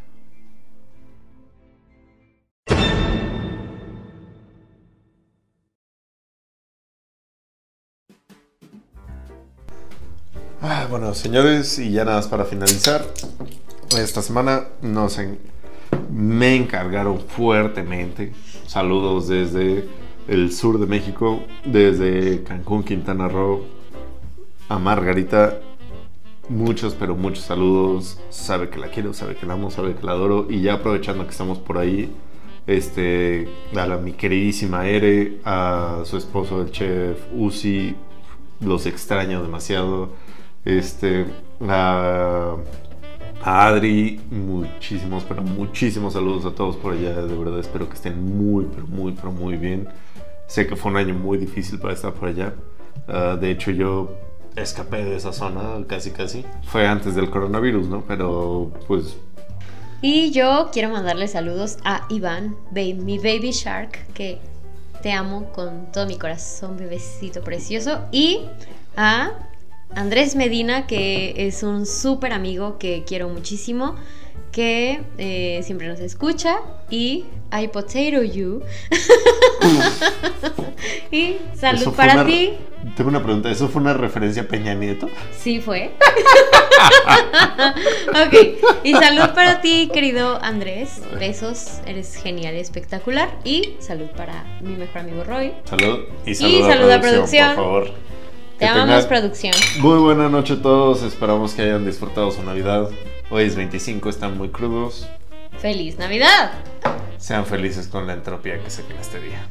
Ah, bueno, señores, y ya nada más para finalizar. Esta semana nos me encargaron fuertemente. Saludos desde el sur de México, desde Cancún, Quintana Roo, a Margarita. Muchos, pero muchos saludos. Sabe que la quiero, sabe que la amo, sabe que la adoro. Y ya aprovechando que estamos por ahí, este, a la, mi queridísima Ere, a su esposo, el chef Uzi, los extraño demasiado. Este, a, a Adri, muchísimos, pero muchísimos saludos a todos por allá. De verdad, espero que estén muy, pero muy, pero muy bien. Sé que fue un año muy difícil para estar por allá. Ah, de hecho, yo escapé de esa zona casi, casi. Fue antes del coronavirus, ¿no? Pero, pues, Y yo quiero mandarle saludos a Iván, mi baby shark, que te amo con todo mi corazón, bebecito precioso. Y a Andrés Medina, que es un súper amigo que quiero muchísimo, que eh, siempre nos escucha. Y I Potato You. y salud para una- ti. Tengo una pregunta. ¿Eso fue una referencia a Peña Nieto? Sí fue. ok. Y salud para ti, querido Andrés. Besos. Eres genial y espectacular. Y salud para mi mejor amigo Roy. Salud. Y Y salud, salud a a producción, producción. por favor. Te amamos, producción. Muy buena noche a todos. Esperamos que hayan disfrutado su Navidad. Hoy es 25, están muy crudos. ¡Feliz Navidad! Sean felices con la entropía que se en este día.